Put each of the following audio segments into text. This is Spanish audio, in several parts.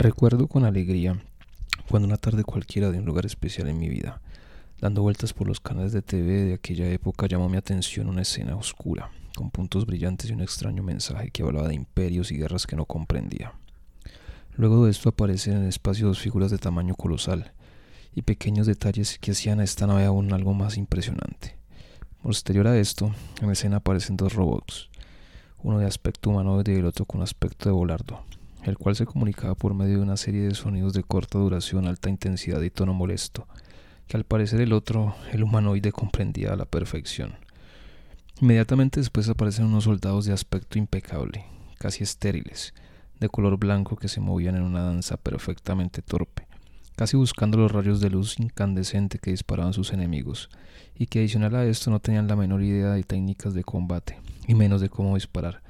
Recuerdo con alegría cuando una tarde cualquiera de un lugar especial en mi vida, dando vueltas por los canales de TV de aquella época, llamó mi atención una escena oscura, con puntos brillantes y un extraño mensaje que hablaba de imperios y guerras que no comprendía. Luego de esto aparecen en el espacio dos figuras de tamaño colosal y pequeños detalles que hacían a esta nave aún algo más impresionante. Posterior a esto, en escena aparecen dos robots, uno de aspecto humanoide y el otro con aspecto de volardo, el cual se comunicaba por medio de una serie de sonidos de corta duración, alta intensidad y tono molesto, que al parecer el otro, el humanoide, comprendía a la perfección. Inmediatamente después aparecen unos soldados de aspecto impecable, casi estériles, de color blanco que se movían en una danza perfectamente torpe, casi buscando los rayos de luz incandescente que disparaban sus enemigos, y que adicional a esto no tenían la menor idea de técnicas de combate, y menos de cómo disparar,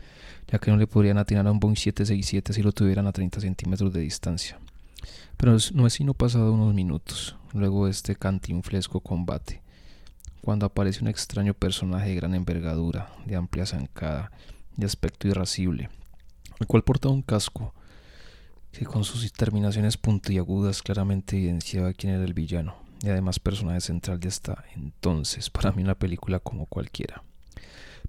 ya que no le podrían atinar a un Boeing 767 si lo tuvieran a 30 centímetros de distancia. Pero no es sino pasado unos minutos, luego de este cantinflesco combate, cuando aparece un extraño personaje de gran envergadura, de amplia zancada, de aspecto irascible, el cual portaba un casco que con sus terminaciones puntiagudas claramente evidenciaba quién era el villano, y además personaje central de hasta entonces, para mí una película como cualquiera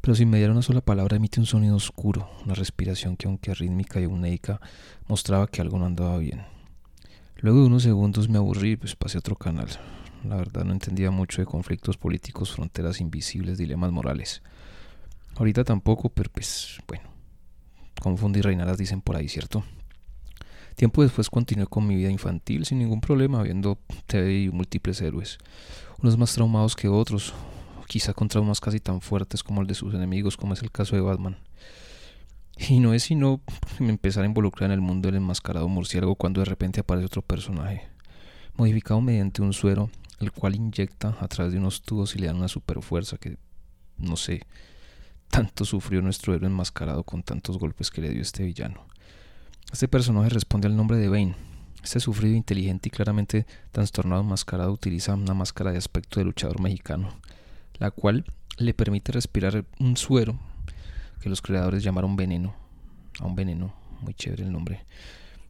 pero sin mediar una sola palabra emite un sonido oscuro, una respiración que aunque rítmica y eunéica mostraba que algo no andaba bien. Luego de unos segundos me aburrí y pues pasé a otro canal. La verdad no entendía mucho de conflictos políticos, fronteras invisibles, dilemas morales. Ahorita tampoco, pero pues bueno, confundí reinaras dicen por ahí, ¿cierto? Tiempo después continué con mi vida infantil sin ningún problema, viendo TV y múltiples héroes, unos más traumados que otros, quizá con traumas casi tan fuertes como el de sus enemigos, como es el caso de Batman. Y no es sino empezar a involucrar en el mundo del enmascarado murciélago cuando de repente aparece otro personaje, modificado mediante un suero, el cual inyecta a través de unos tubos y le dan una super fuerza que, no sé, tanto sufrió nuestro héroe enmascarado con tantos golpes que le dio este villano. Este personaje responde al nombre de Bane. Este sufrido, inteligente y claramente trastornado enmascarado utiliza una máscara de aspecto de luchador mexicano la cual le permite respirar un suero que los creadores llamaron veneno, a un veneno, muy chévere el nombre,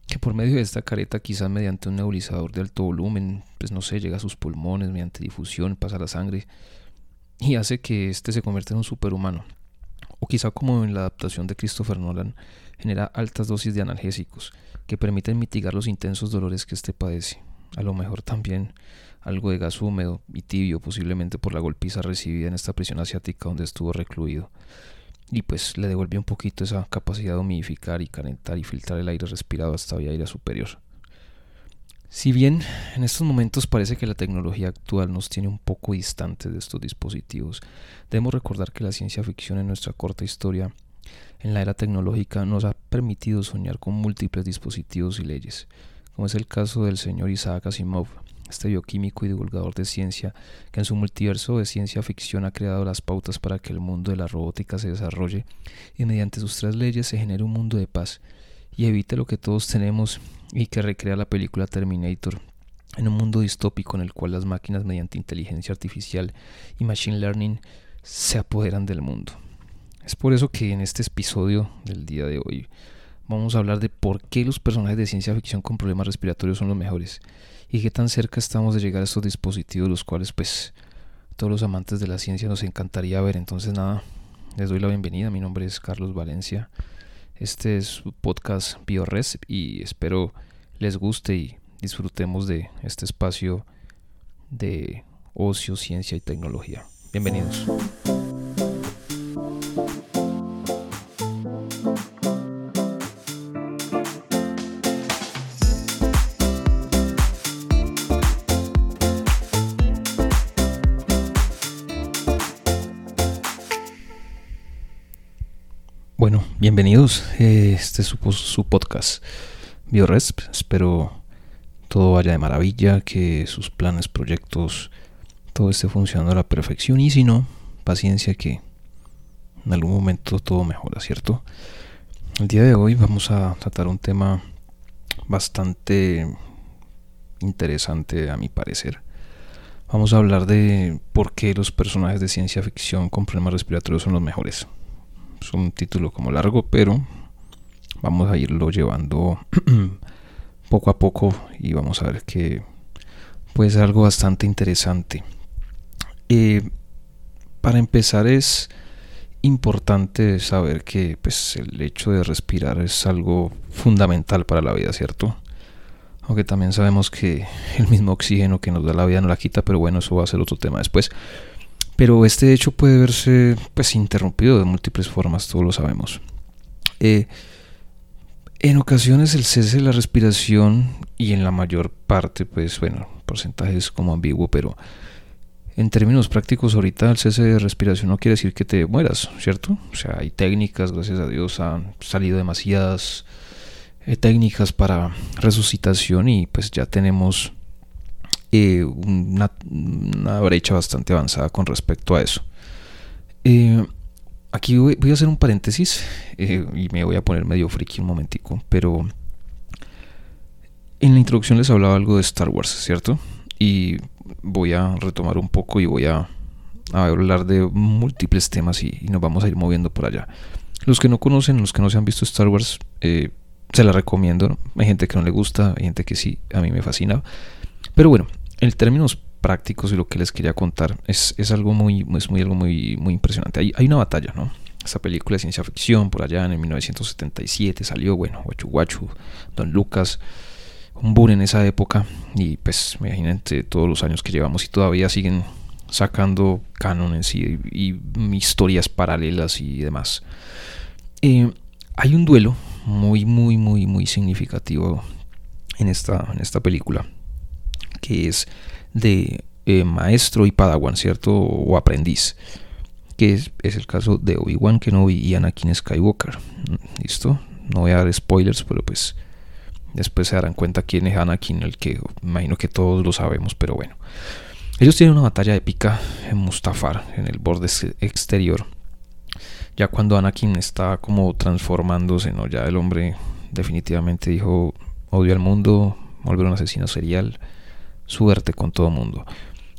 que por medio de esta careta, quizás mediante un nebulizador de alto volumen, pues no sé, llega a sus pulmones mediante difusión, pasa la sangre y hace que éste se convierta en un superhumano. O quizá como en la adaptación de Christopher Nolan, genera altas dosis de analgésicos que permiten mitigar los intensos dolores que éste padece. A lo mejor también algo de gas húmedo y tibio, posiblemente por la golpiza recibida en esta prisión asiática donde estuvo recluido. Y pues le devolvió un poquito esa capacidad de humidificar y calentar y filtrar el aire respirado hasta vía aire superior. Si bien en estos momentos parece que la tecnología actual nos tiene un poco distantes de estos dispositivos, debemos recordar que la ciencia ficción en nuestra corta historia en la era tecnológica nos ha permitido soñar con múltiples dispositivos y leyes, como es el caso del señor Isaac Asimov, este bioquímico y divulgador de ciencia, que en su multiverso de ciencia ficción ha creado las pautas para que el mundo de la robótica se desarrolle y mediante sus tres leyes se genere un mundo de paz y evite lo que todos tenemos y que recrea la película Terminator en un mundo distópico en el cual las máquinas mediante inteligencia artificial y machine learning se apoderan del mundo. Es por eso que en este episodio del día de hoy vamos a hablar de por qué los personajes de ciencia ficción con problemas respiratorios son los mejores y qué tan cerca estamos de llegar a estos dispositivos, los cuales pues todos los amantes de la ciencia nos encantaría ver. Entonces nada, les doy la bienvenida, mi nombre es Carlos Valencia, este es su podcast BioRes y espero les guste y disfrutemos de este espacio de ocio, ciencia y tecnología. Bienvenidos. Bienvenidos. Este es su, podcast BioResp. Espero todo vaya de maravilla, que sus planes, proyectos, todo esté funcionando a la perfección. Y si no, paciencia que en algún momento todo mejora, ¿cierto? El día de hoy vamos a tratar un tema bastante interesante a mi parecer. Vamos a hablar de por qué los personajes de ciencia ficción con problemas respiratorios son los mejores es un título como largo, pero vamos a irlo llevando poco a poco y vamos a ver que puede ser algo bastante interesante. Eh, para empezar es importante saber que pues, el hecho de respirar es algo fundamental para la vida, ¿cierto? Aunque también sabemos que el mismo oxígeno que nos da la vida no la quita, pero bueno, eso va a ser otro tema después. Pero este hecho puede verse pues interrumpido de múltiples formas, todos lo sabemos. Eh, en ocasiones el cese de la respiración y en la mayor parte, pues bueno, porcentaje es como ambiguo, pero en términos prácticos ahorita el cese de respiración no quiere decir que te mueras, ¿cierto? O sea, hay técnicas, gracias a Dios han salido demasiadas eh, técnicas para resucitación y pues ya tenemos eh, una, brecha bastante avanzada con respecto a eso. Eh, aquí voy, a hacer un paréntesis y me voy a poner medio friki un momentico, pero en la introducción les hablaba algo de Star Wars, ¿cierto? Y voy a retomar un poco y voy a, hablar de múltiples temas y, nos vamos a ir moviendo por allá. Los que no conocen, los que no se han visto Star Wars, eh, se la recomiendo. Hay gente que no le gusta, hay gente que sí, a mí me fascina. Pero bueno, en términos prácticos y lo que les quería contar es, algo muy, es muy, algo muy, muy impresionante. Hay, hay una batalla, ¿no? Esa película de ciencia ficción por allá en 1977 salió, bueno, Guachu Guachu, Don Lucas un boom en esa época y pues imagínate todos los años que llevamos y todavía siguen sacando cánones y, y, historias paralelas y demás. Eh, hay un duelo muy, muy, muy, muy significativo en esta, en esta película que es de eh, maestro y padawan, ¿cierto? O aprendiz. Que es, es el caso de Obi-Wan Kenobi y Anakin Skywalker. ¿Listo? No voy a dar spoilers, pero pues Después se darán cuenta quién es Anakin, el que imagino que todos lo sabemos, pero bueno. Ellos tienen una batalla épica en Mustafar, en el borde exterior. Ya cuando Anakin está como transformándose, ¿no? Ya el hombre definitivamente dijo, odio al mundo, volver un asesino serial, suerte con todo mundo.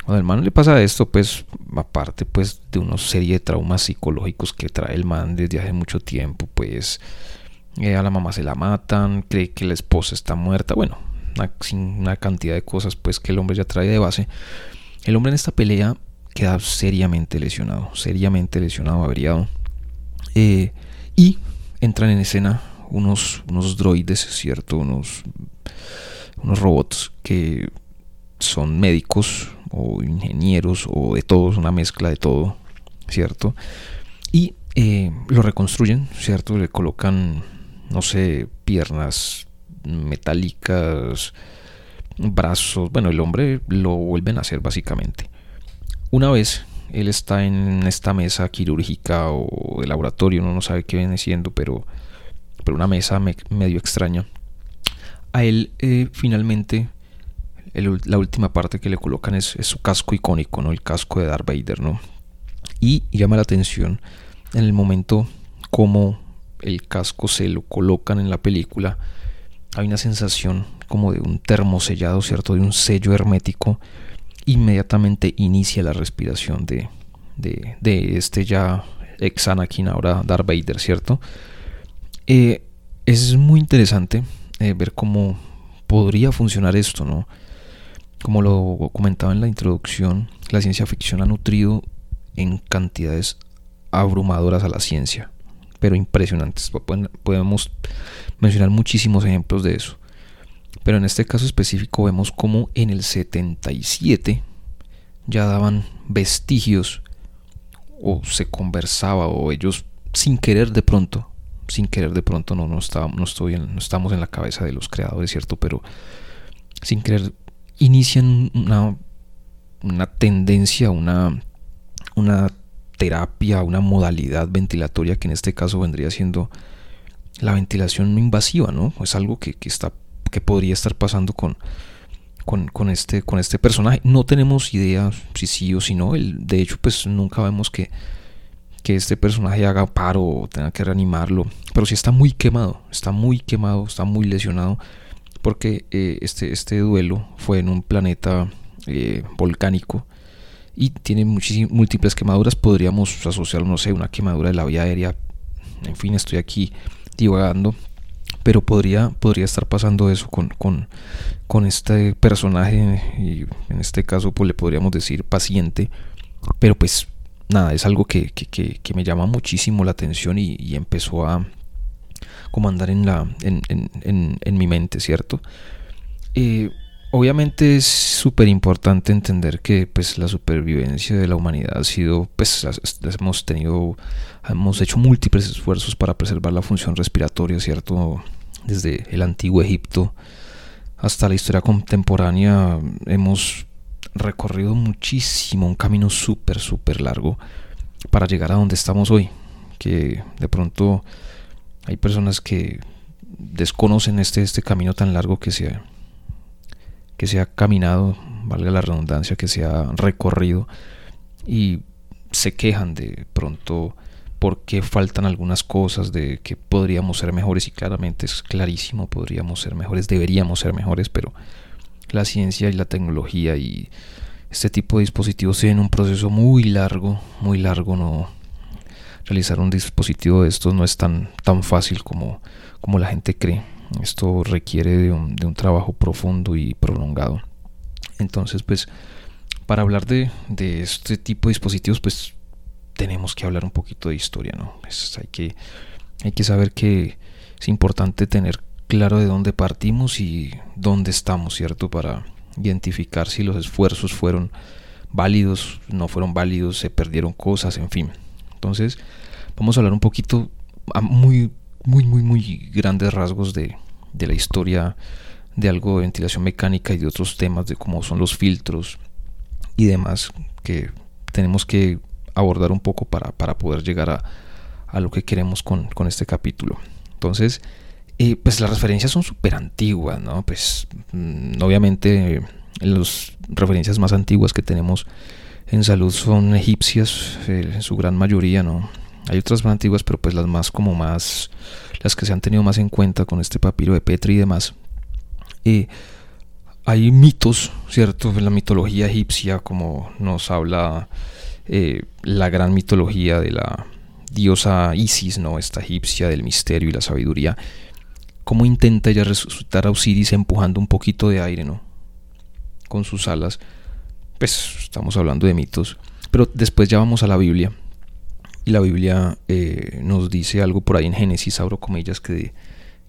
Cuando el man le pasa esto, pues aparte pues de una serie de traumas psicológicos que trae el man desde hace mucho tiempo, pues eh, a la mamá se la matan, cree que la esposa está muerta, bueno, una, cantidad de cosas pues que el hombre ya trae de base. El hombre en esta pelea queda seriamente lesionado, seriamente lesionado, averiado. Eh, y entran en escena unos, unos droides, ¿cierto? Unos, unos robots que son médicos o ingenieros o de todos, una mezcla de todo, ¿cierto? Y eh, lo reconstruyen, ¿cierto? Le colocan no sé, piernas metálicas, brazos, bueno, el hombre lo vuelven a hacer básicamente. Una vez él está en esta mesa quirúrgica o de laboratorio, uno no sabe qué viene siendo, pero, pero una mesa medio extraña. A él eh, finalmente la última parte que le colocan es, su casco icónico, ¿no? El casco de Darth Vader, ¿no? Y llama la atención en el momento como el casco se lo colocan en la película, hay una sensación como de un termo sellado, ¿cierto? De un sello hermético. Inmediatamente inicia la respiración de, de, este ya ex Anakin, ahora Darth Vader, ¿cierto? Eh, es muy interesante eh, ver cómo podría funcionar esto, ¿no? Como lo comentaba en la introducción, la ciencia ficción ha nutrido en cantidades abrumadoras a la ciencia pero impresionantes. Podemos mencionar muchísimos ejemplos de eso. Pero en este caso específico vemos como en el 77 ya daban vestigios o se conversaba o ellos sin querer de pronto, sin querer de pronto no, no, no, estoy no estamos en la cabeza de los creadores, ¿cierto? Pero sin querer inician una, una tendencia, una, una terapia, una modalidad ventilatoria que en este caso vendría siendo la ventilación invasiva, ¿no? Es algo que, está, que podría estar pasando con, con, este, con este personaje. No tenemos idea si sí o si no. El, de hecho, pues nunca vemos que, que este personaje haga paro o tenga que reanimarlo. Pero sí está muy quemado, está muy quemado, está muy lesionado. Porque eh, este, este duelo fue en un planeta eh, volcánico y tiene múltiples quemaduras. Podríamos asociar, no sé, una quemadura de la vía aérea. En fin, estoy aquí divagando. pero podría, podría estar pasando eso con, con, con este personaje, y en este caso pues le podríamos decir paciente, pero pues nada, es algo que, que, que, me llama muchísimo la atención y, y empezó a como andar en, la, en, en, en, mi mente, ¿cierto? Eh, obviamente es súper importante entender que pues la supervivencia de la humanidad ha sido, pues hemos tenido, hemos hecho múltiples esfuerzos para preservar la función respiratoria, ¿cierto? Desde el antiguo Egipto hasta la historia contemporánea hemos recorrido muchísimo, un camino súper, súper largo para llegar a donde estamos hoy. Que de pronto hay personas que desconocen este, este camino tan largo que se, ha, que se ha caminado, valga la redundancia, que se ha recorrido y se quejan de pronto por qué faltan algunas cosas, de que podríamos ser mejores y claramente es clarísimo, podríamos ser mejores, deberíamos ser mejores, pero la ciencia y la tecnología y este tipo de dispositivos tienen un proceso muy largo, muy largo, no realizar un dispositivo de estos no es tan, tan fácil como, como la gente cree. Esto requiere de un, de un trabajo profundo y prolongado. Entonces, pues, para hablar de, de, este tipo de dispositivos, pues tenemos que hablar un poquito de historia, ¿no? Pues, hay, que, hay que saber que es importante tener claro de dónde partimos y dónde estamos, ¿cierto? Para identificar si los esfuerzos fueron válidos, no fueron válidos, se perdieron cosas, en fin. Entonces, vamos a hablar un poquito a muy, muy, muy, muy grandes rasgos de, de la historia de algo de ventilación mecánica y de otros temas de cómo son los filtros y demás que tenemos que abordar un poco para, para poder llegar a, a, lo que queremos con, con este capítulo. Entonces, pues las referencias son súper antiguas, ¿no? Pues mm, obviamente las referencias más antiguas que tenemos en salud son egipcias, en su gran mayoría, ¿no? Hay otras más antiguas, pero pues las más como más, las que se han tenido más en cuenta con este papiro de Petri y demás. Eh, hay mitos, ¿cierto? En la mitología egipcia, como nos habla eh, la gran mitología de la diosa Isis, ¿no? Esta egipcia del misterio y la sabiduría cómo intenta ella resucitar a Osiris empujando un poquito de aire, ¿no? Con sus alas. Pues estamos hablando de mitos. Pero después ya vamos a la Biblia. Y la Biblia eh, nos dice algo por ahí en Génesis, abro comillas, que,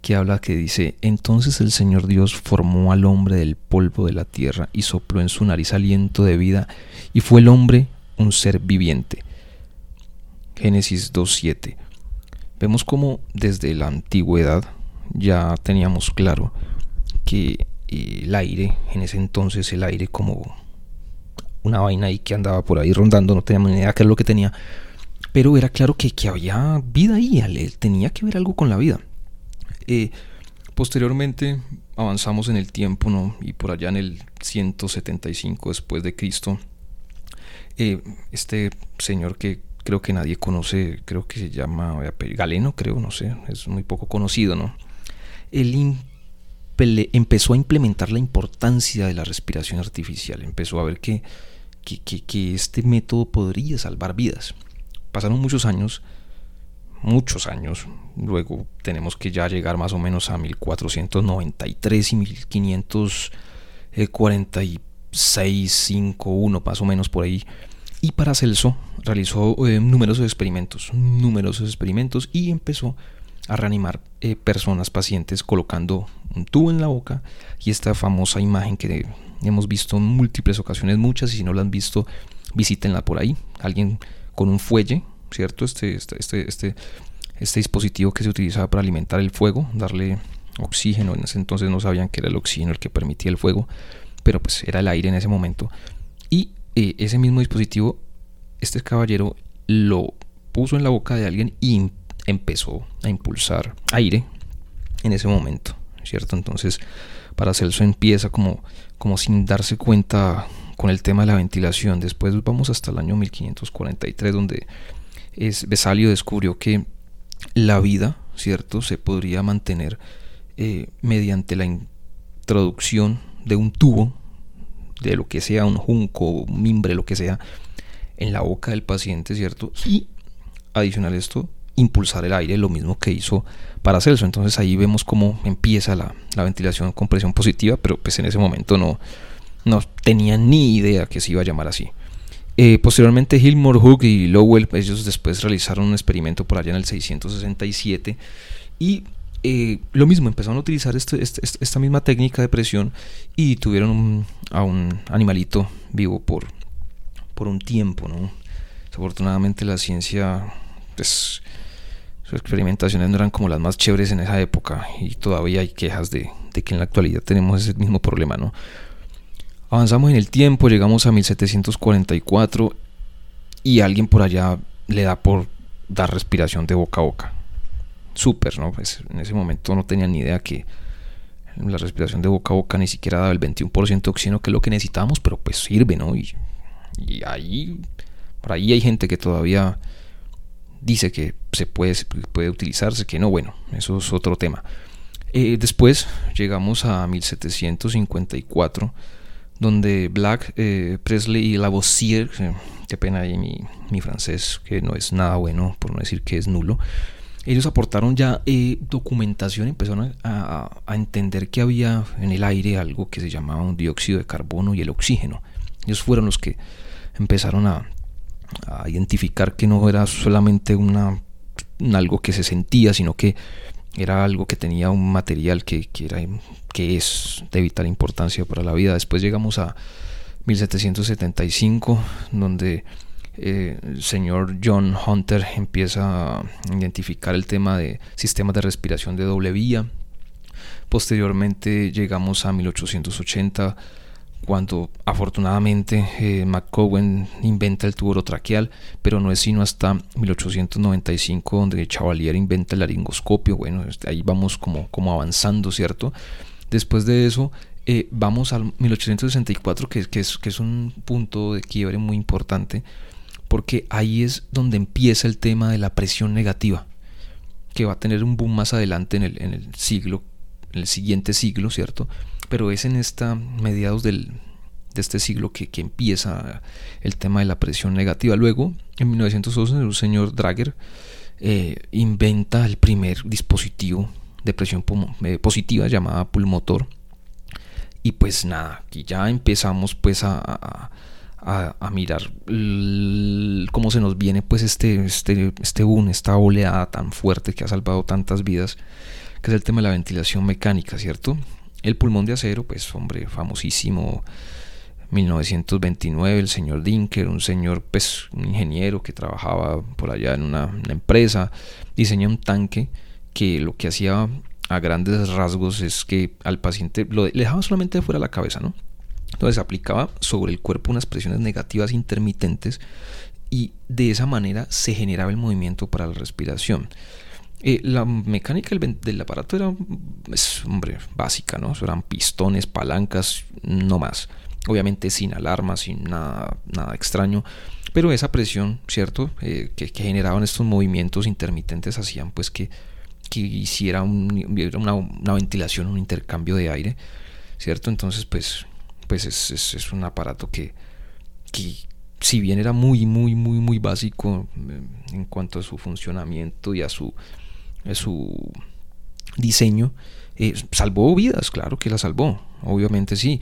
que habla que dice, entonces el Señor Dios formó al hombre del polvo de la tierra y sopló en su nariz aliento de vida y fue el hombre un ser viviente. Génesis 2.7. Vemos cómo desde la antigüedad ya teníamos claro que eh, el aire, en ese entonces el aire como una vaina ahí que andaba por ahí rondando, no teníamos ni idea qué era lo que tenía, pero era claro que, que había vida ahí, él tenía que ver algo con la vida. Eh, posteriormente avanzamos en el tiempo, ¿no? Y por allá en el 175 después de Cristo, eh, este señor que creo que nadie conoce, creo que se llama Galeno, creo, no sé, es muy poco conocido, ¿no? él empezó a implementar la importancia de la respiración artificial, empezó a ver que, que, este método podría salvar vidas. Pasaron muchos años, muchos años, luego tenemos que ya llegar más o menos a 1493 y 1546, 5, 1, más o menos por ahí. Y Paracelso realizó eh, numerosos experimentos, numerosos experimentos y empezó a reanimar eh, personas, pacientes, colocando un tubo en la boca y esta famosa imagen que hemos visto en múltiples ocasiones, muchas, y si no la han visto, visítenla por ahí. Alguien con un fuelle, ¿cierto? Este, este, este, este, este dispositivo que se utilizaba para alimentar el fuego, darle oxígeno. En ese entonces no sabían que era el oxígeno el que permitía el fuego, pero pues era el aire en ese momento. Y eh, ese mismo dispositivo, este caballero lo puso en la boca de alguien y empezó a impulsar aire en ese momento, ¿cierto? Entonces, para Celso empieza como, como sin darse cuenta con el tema de la ventilación. Después vamos hasta el año 1543, donde es, descubrió que la vida, ¿cierto?, se podría mantener eh, mediante la introducción de un tubo, de lo que sea, un junco, un mimbre, lo que sea, en la boca del paciente, ¿cierto? Y adicional a esto, impulsar el aire, lo mismo que hizo para Celso. Entonces ahí vemos cómo empieza la, ventilación con presión positiva, pero pues en ese momento no, no tenía ni idea que se iba a llamar así. Eh, posteriormente Gilmore, Hook y Lowell, ellos después realizaron un experimento por allá en el 667 y eh, lo mismo, empezaron a utilizar este, este, este, esta misma técnica de presión y tuvieron a un animalito vivo por, por un tiempo. ¿no? Desafortunadamente la ciencia, pues, sus experimentaciones no eran como las más chéveres en esa época y todavía hay quejas de, que en la actualidad tenemos ese mismo problema. ¿no? Avanzamos en el tiempo, llegamos a 1744 y alguien por allá le da por dar respiración de boca a boca súper, ¿no? Pues en ese momento no tenía ni idea que la respiración de boca a boca ni siquiera daba el 21% de oxígeno que es lo que necesitábamos, pero pues sirve, ¿no? Y, y ahí, por ahí hay gente que todavía dice que se puede, puede utilizarse, que no, bueno, eso es otro tema. Eh, después llegamos a 1754, donde Black, eh, Presley y Lavoisier, eh, qué pena ahí mi, mi francés, que no es nada bueno, por no decir que es nulo, ellos aportaron ya eh, documentación, empezaron a, entender que había en el aire algo que se llamaba un dióxido de carbono y el oxígeno. Ellos fueron los que empezaron a, identificar que no era solamente una, algo que se sentía, sino que era algo que tenía un material que, que es de vital importancia para la vida. Después llegamos a 1775, donde eh, el señor John Hunter empieza a identificar el tema de sistemas de respiración de doble vía. Posteriormente llegamos a 1880 cuando afortunadamente eh, McCowen inventa el tubo orotraqueal, pero no es sino hasta 1895 donde Chavalier inventa el laringoscopio. Bueno, este, ahí vamos como, como avanzando, ¿cierto? Después de eso eh, vamos al 1864, que, que, es, que es un punto de quiebre muy importante, porque ahí es donde empieza el tema de la presión negativa, que va a tener un boom más adelante en el, en el siglo, en el siguiente siglo, ¿cierto? Pero es en esta mediados del, de este siglo que, empieza el tema de la presión negativa. Luego, en 1911, un señor Drager eh, inventa el primer dispositivo de presión eh, positiva llamada pulmotor. Y pues nada, aquí ya empezamos pues a a, mirar cómo se nos viene pues este, este, este boom, esta oleada tan fuerte que ha salvado tantas vidas, que es el tema de la ventilación mecánica, ¿cierto? El pulmón de acero, pues hombre, famosísimo, 1929, el señor Dinker, un señor, pues un ingeniero que trabajaba por allá en una, empresa, diseñó un tanque que lo que hacía a grandes rasgos es que al paciente lo dejaba solamente fuera la cabeza, ¿no? Entonces aplicaba sobre el cuerpo unas presiones negativas intermitentes y de esa manera se generaba el movimiento para la respiración. Eh, la mecánica del, aparato era, pues, hombre, básica, ¿no? eran pistones, palancas, no más. Obviamente sin alarma, sin nada, nada extraño. Pero esa presión, ¿cierto? Eh, que, generaban estos movimientos intermitentes hacían pues que, que hiciera una, una, ventilación, un intercambio de aire, ¿cierto? Entonces pues pues es, un aparato que, si bien era muy, muy, muy, muy básico eh, en cuanto a su funcionamiento y a su, su diseño, eh, salvó vidas, claro que la salvó, obviamente sí.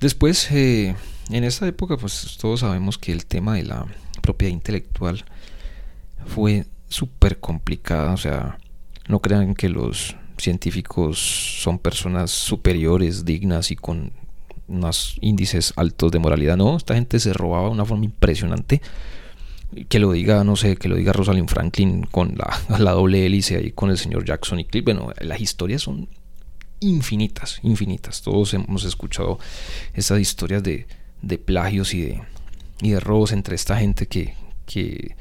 Después, eh, en esta época, pues todos sabemos que el tema de la propiedad intelectual fue súper complicada, o sea, no crean que los científicos son personas superiores, dignas y con unos índices altos de moralidad. No, esta gente se robaba de una forma impresionante. Que lo diga, no sé, que lo diga Rosalind Franklin con la, la doble hélice ahí con el señor Jackson y Cliff. Bueno, las historias son infinitas, infinitas. Todos hemos escuchado esas historias de, de plagios y de, y de robos entre esta gente que, que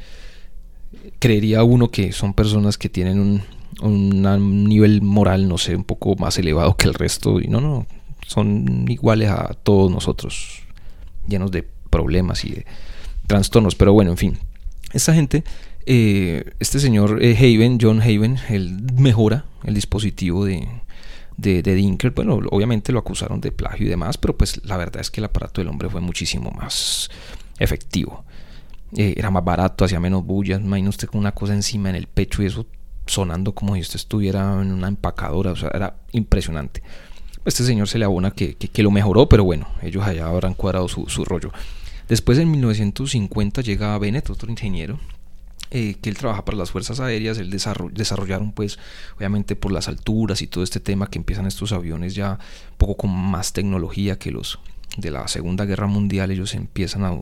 creería uno que son personas que tienen un, un nivel moral, no sé, un poco más elevado que el resto. Y no, no, son iguales a todos nosotros, llenos de problemas y de trastornos. Pero bueno, en fin, esta gente, eh, este señor eh, Haven, John Haven, él mejora el dispositivo de, de, Dinker. Bueno, obviamente lo acusaron de plagio y demás, pero pues la verdad es que el aparato del hombre fue muchísimo más efectivo. eh, era más barato, hacía menos bullas, imagina usted con una cosa encima en el pecho y eso sonando como si usted estuviera en una empacadora, o sea, era impresionante. Este señor se le abona que, que, lo mejoró, pero bueno, ellos allá habrán cuadrado su, su rollo. Después en 1950 llega Bennett, otro ingeniero, eh, que él trabaja para las fuerzas aéreas, él desarrollaron pues obviamente por las alturas y todo este tema que empiezan estos aviones ya un poco con más tecnología que los de la Segunda Guerra Mundial, ellos empiezan a,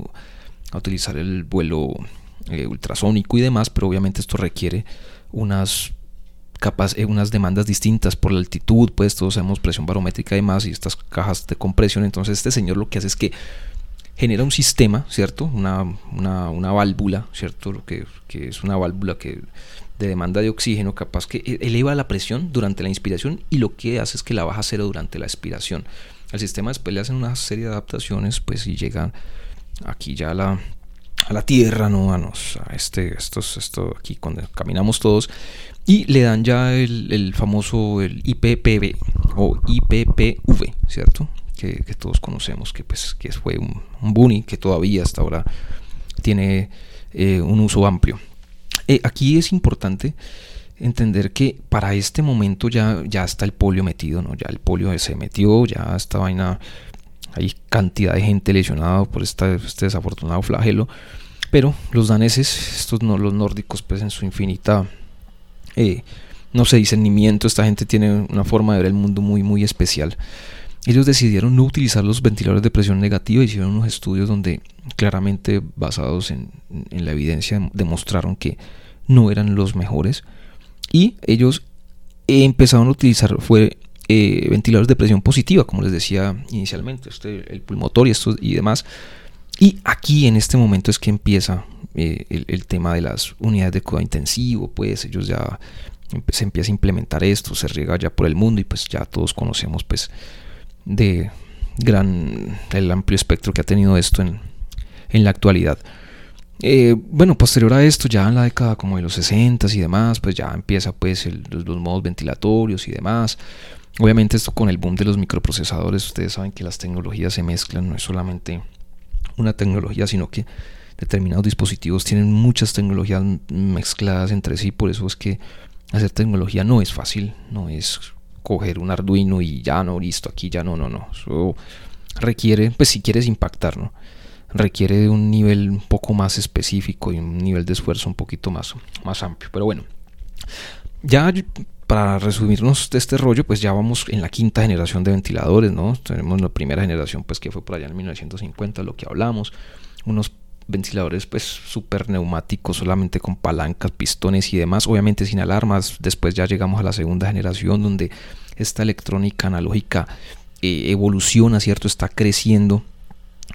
utilizar el vuelo eh, ultrasónico y demás, pero obviamente esto requiere unas capaz, eh, unas demandas distintas por la altitud, pues todos sabemos presión barométrica y demás y estas cajas de compresión, entonces este señor lo que hace es que genera un sistema, ¿cierto? Una, una, válvula, ¿cierto? Lo que, es una válvula que de demanda de oxígeno capaz que e, eleva la presión durante la inspiración y lo que hace es que la baja cero durante la expiración. Al sistema después le hacen una serie de adaptaciones, pues y llegan aquí ya a la, a la tierra, ¿no? A, nos, a este, estos, esto aquí cuando caminamos todos y le dan ya el, el famoso el IPPV o IPPV, ¿cierto? Que, todos conocemos, que, pues, que fue un, un que todavía hasta ahora tiene eh, un uso amplio. Eh, aquí es importante entender que para este momento ya, ya está el polio metido, ¿no? ya el polio se metió, ya esta vaina, hay cantidad de gente lesionada por esta, este desafortunado flagelo, pero los daneses, estos no, los nórdicos, pues en su infinita, eh, no sé, discernimiento, esta gente tiene una forma de ver el mundo muy, muy especial. Ellos decidieron no utilizar los ventiladores de presión negativa, hicieron unos estudios donde claramente basados en, la evidencia demostraron que no eran los mejores y ellos empezaron a utilizar fue eh, ventiladores de presión positiva, como les decía inicialmente, este, el pulmotor y, esto, y demás. Y aquí en este momento es que empieza eh, el, tema de las unidades de cuidado intensivo, pues ellos ya se empieza a implementar esto, se riega ya por el mundo y pues ya todos conocemos pues de gran el amplio espectro que ha tenido esto en, en la actualidad. Eh, bueno, posterior a esto, ya en la década como de los 60 y demás, pues ya empieza pues los, los, modos ventilatorios y demás. Obviamente esto con el boom de los microprocesadores, ustedes saben que las tecnologías se mezclan, no es solamente una tecnología, sino que determinados dispositivos tienen muchas tecnologías mezcladas entre sí, por eso es que hacer tecnología no es fácil, no es coger un Arduino y ya no, listo, aquí ya no, no, no. Eso requiere, pues si quieres impactar, ¿no? Requiere de un nivel un poco más específico y un nivel de esfuerzo un poquito más, más amplio. Pero bueno, ya para resumirnos de este rollo, pues ya vamos en la quinta generación de ventiladores, ¿no? Tenemos la primera generación, pues que fue por allá en 1950, lo que hablamos, unos ventiladores pues super neumáticos solamente con palancas, pistones y demás, obviamente sin alarmas. Después ya llegamos a la segunda generación donde esta electrónica analógica eh, evoluciona, ¿cierto? Está creciendo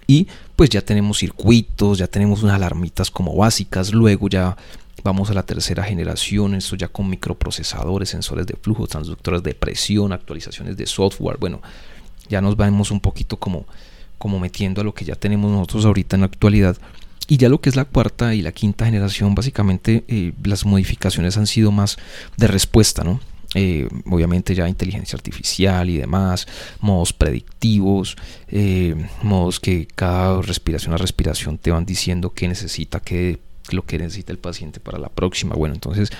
y pues ya tenemos circuitos, ya tenemos unas alarmitas como básicas, luego ya vamos a la tercera generación, esto ya con microprocesadores, sensores de flujo, transductores de presión, actualizaciones de software, bueno, ya nos vamos un poquito como como metiendo a lo que ya tenemos nosotros ahorita en la actualidad y ya lo que es la cuarta y la quinta generación, básicamente eh, las modificaciones han sido más de respuesta, ¿no? Eh, obviamente ya inteligencia artificial y demás, modos predictivos, eh, modos que cada respiración a respiración te van diciendo qué necesita, qué lo que necesita el paciente para la próxima. Bueno, entonces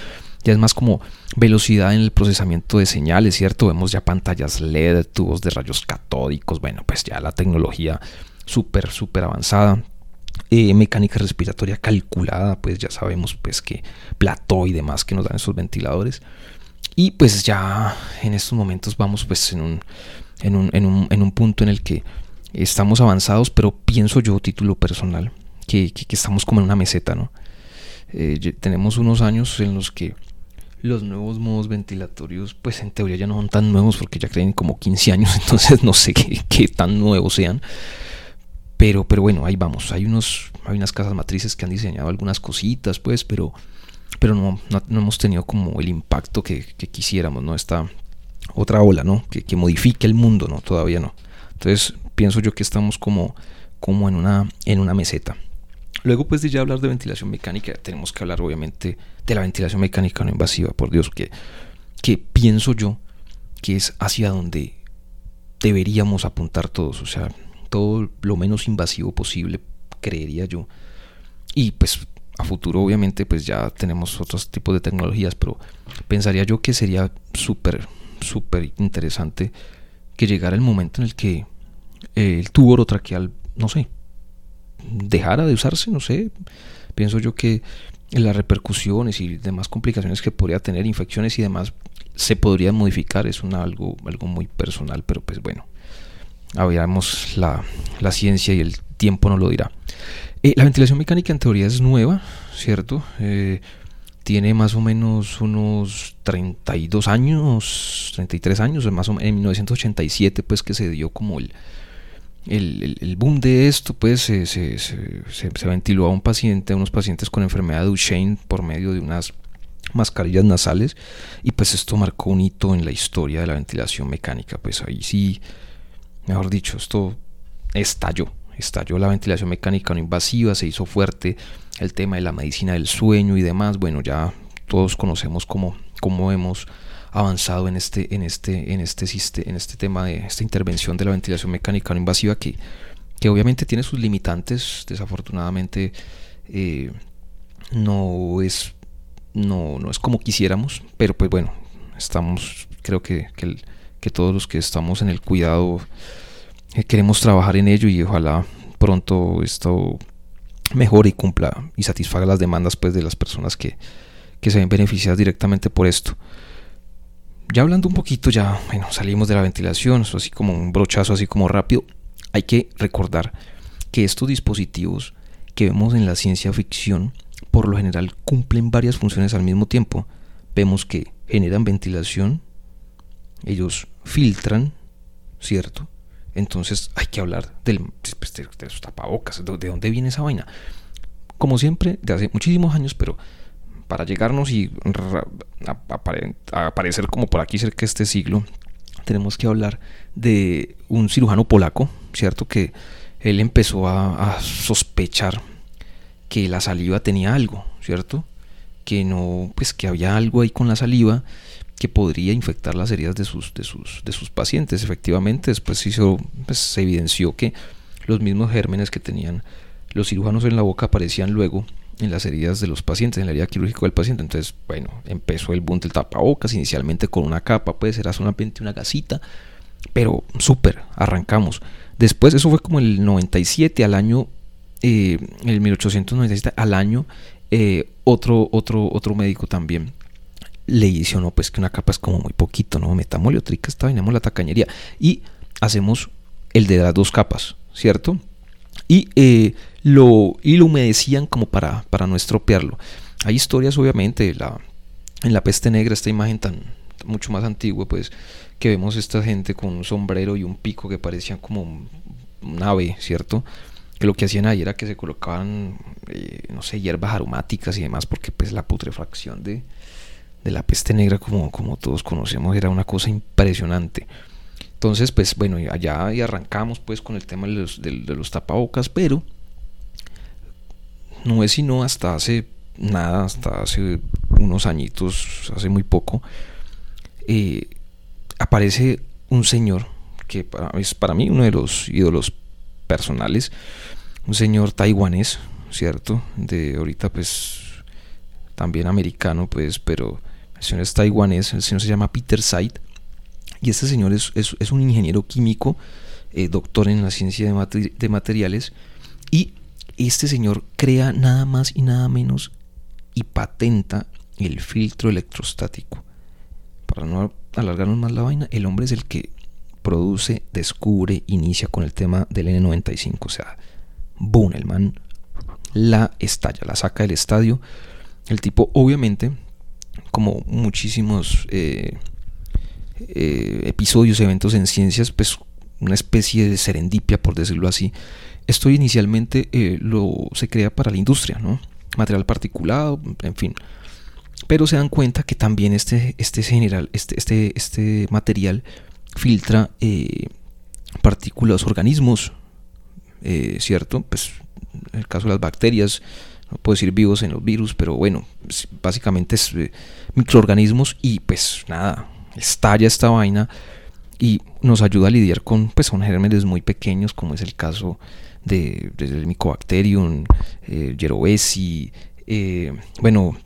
ya es más como velocidad en el procesamiento de señales, ¿cierto? Vemos ya pantallas LED, tubos de rayos catódicos, bueno, pues ya la tecnología súper, súper avanzada. Mecánica respiratoria calculada, pues ya sabemos pues que plató y demás que nos dan esos ventiladores. Y pues ya en estos momentos vamos pues en un, en un, en un, en un punto en el que estamos avanzados, pero pienso yo, título personal, que, que, estamos como en una meseta, ¿no? Eh, tenemos unos años en los que los nuevos modos ventilatorios, pues en teoría ya no son tan nuevos porque ya creen como 15 años, entonces no sé qué, qué tan nuevos sean. Pero, pero bueno, ahí vamos. Hay, unos, hay unas casas matrices que han diseñado algunas cositas, pues, pero, pero no, no, hemos tenido como el impacto que, quisiéramos, ¿no? Esta otra ola, ¿no? Que, que, modifique el mundo, ¿no? Todavía no. Entonces, pienso yo que estamos como, como en, una, en una meseta. Luego, pues de ya hablar de ventilación mecánica, tenemos que hablar obviamente de la ventilación mecánica no invasiva, por Dios, que, que pienso yo que es hacia donde deberíamos apuntar todos. O sea, todo lo menos invasivo posible, creería yo. y pues a futuro obviamente pues ya tenemos otros tipos de tecnologías, pero pensaría yo que sería súper, súper interesante que llegara el momento en el que el tubo orotraqueal, no sé, dejara de usarse, no sé, pienso yo que las repercusiones y demás complicaciones que podría tener, infecciones y demás, se podrían modificar, es un algo, algo muy personal, pero pues bueno, veamos la, la ciencia y el tiempo nos lo dirá. Eh, la ventilación mecánica en teoría es nueva, ¿cierto? Eh, tiene más o menos unos 32 años, 33 años, más o menos en 1987 pues que se dio como el, el, boom de esto, pues se, se, se, ventiló a un paciente, a unos pacientes con enfermedad de Duchenne por medio de unas mascarillas nasales y pues esto marcó un hito en la historia de la ventilación mecánica, pues ahí sí, mejor dicho, esto estalló, estalló la ventilación mecánica no invasiva, se hizo fuerte el tema de la medicina del sueño y demás, bueno, ya todos conocemos cómo, cómo hemos avanzado en este, en este, en este, en este tema de esta intervención de la ventilación mecánica no invasiva que, que obviamente tiene sus limitantes, desafortunadamente eh, no es no, no es como quisiéramos, pero pues bueno, estamos, creo que, que, todos los que estamos en el cuidado eh, queremos trabajar en ello y ojalá pronto esto mejore y cumpla y satisfaga las demandas pues de las personas que, que se ven beneficiadas directamente por esto ya hablando un poquito, ya bueno, salimos de la ventilación, eso así como un brochazo así como rápido. Hay que recordar que estos dispositivos que vemos en la ciencia ficción por lo general cumplen varias funciones al mismo tiempo. Vemos que generan ventilación, ellos filtran, ¿cierto? Entonces hay que hablar del, pues, de, tapabocas, de dónde viene esa vaina. Como siempre, de hace muchísimos años, pero para llegarnos y aparecer como por aquí cerca de este siglo, tenemos que hablar de un cirujano polaco, ¿cierto? Que él empezó a, sospechar que la saliva tenía algo, ¿cierto? Que no, pues que había algo ahí con la saliva que podría infectar las heridas de sus, de sus, de sus pacientes. Efectivamente, después hizo, pues, se evidenció que los mismos gérmenes que tenían los cirujanos en la boca aparecían luego en las heridas de los pacientes, en la herida quirúrgica del paciente. Entonces, bueno, empezó el boom del tapabocas, inicialmente con una capa, puede ser solamente una gasita, pero súper, arrancamos. Después, eso fue como el 97 al año, eh, el 1897 al año, eh, otro, otro, otro médico también le hizo, no, pues que una capa es como muy poquito, ¿no? Metámosle trica, esta la tacañería y hacemos el de las dos capas, ¿cierto? Y eh, lo, y lo humedecían como para, para no estropearlo. Hay historias, obviamente, la, en la peste negra, esta imagen tan mucho más antigua, pues, que vemos esta gente con un sombrero y un pico que parecían como un, ave, ¿cierto? Que lo que hacían ahí era que se colocaban, eh, no sé, hierbas aromáticas y demás, porque pues la putrefacción de, de la peste negra, como, como todos conocemos, era una cosa impresionante. Entonces, pues bueno, allá y arrancamos pues con el tema de los, de los tapabocas, pero no es sino hasta hace nada, hasta hace unos añitos, hace muy poco, eh, aparece un señor que es para mí uno de los ídolos personales, un señor taiwanés, ¿cierto? De ahorita pues también americano, pues, pero el señor es taiwanés, el señor se llama Peter Said, y este señor es, un ingeniero químico, eh, doctor en la ciencia de, de materiales, y este señor crea nada más y nada menos y patenta el filtro electrostático. Para no alargarnos más la vaina, el hombre es el que produce, descubre, inicia con el tema del N95. O sea, boom, el man la estalla, la saca del estadio. El tipo, obviamente, como muchísimos eh, eh, episodios, eventos en ciencias, pues una especie de serendipia, por decirlo así, esto inicialmente eh, lo, se crea para la industria, ¿no? Material particulado, en fin. Pero se dan cuenta que también este, este, general, este, este, este material filtra partículas, organismos, ¿cierto? Pues en el caso de las bacterias, no puedo decir vivos en los virus, pero bueno, básicamente es microorganismos y pues nada, estalla esta vaina y nos ayuda a lidiar con, pues, con gérmenes muy pequeños, como es el caso de, del Mycobacterium, eh, eh, bueno,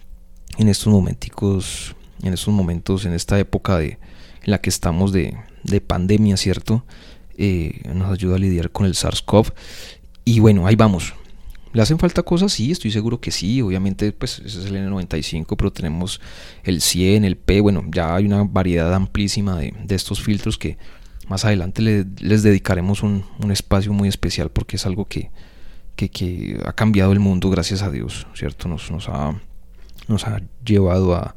en estos momenticos, en estos momentos, en esta época de, en la que estamos de, de pandemia, ¿cierto? Eh, nos ayuda a lidiar con el SARS-CoV. Y bueno, ahí vamos. ¿Le hacen falta cosas? Sí, estoy seguro que sí. Obviamente, pues ese es el N95, pero tenemos el 100, el P. Bueno, ya hay una variedad amplísima de, de estos filtros que más adelante les dedicaremos un, un, espacio muy especial porque es algo que, que, que, ha cambiado el mundo, gracias a Dios, ¿cierto? Nos, nos, ha, nos ha llevado a,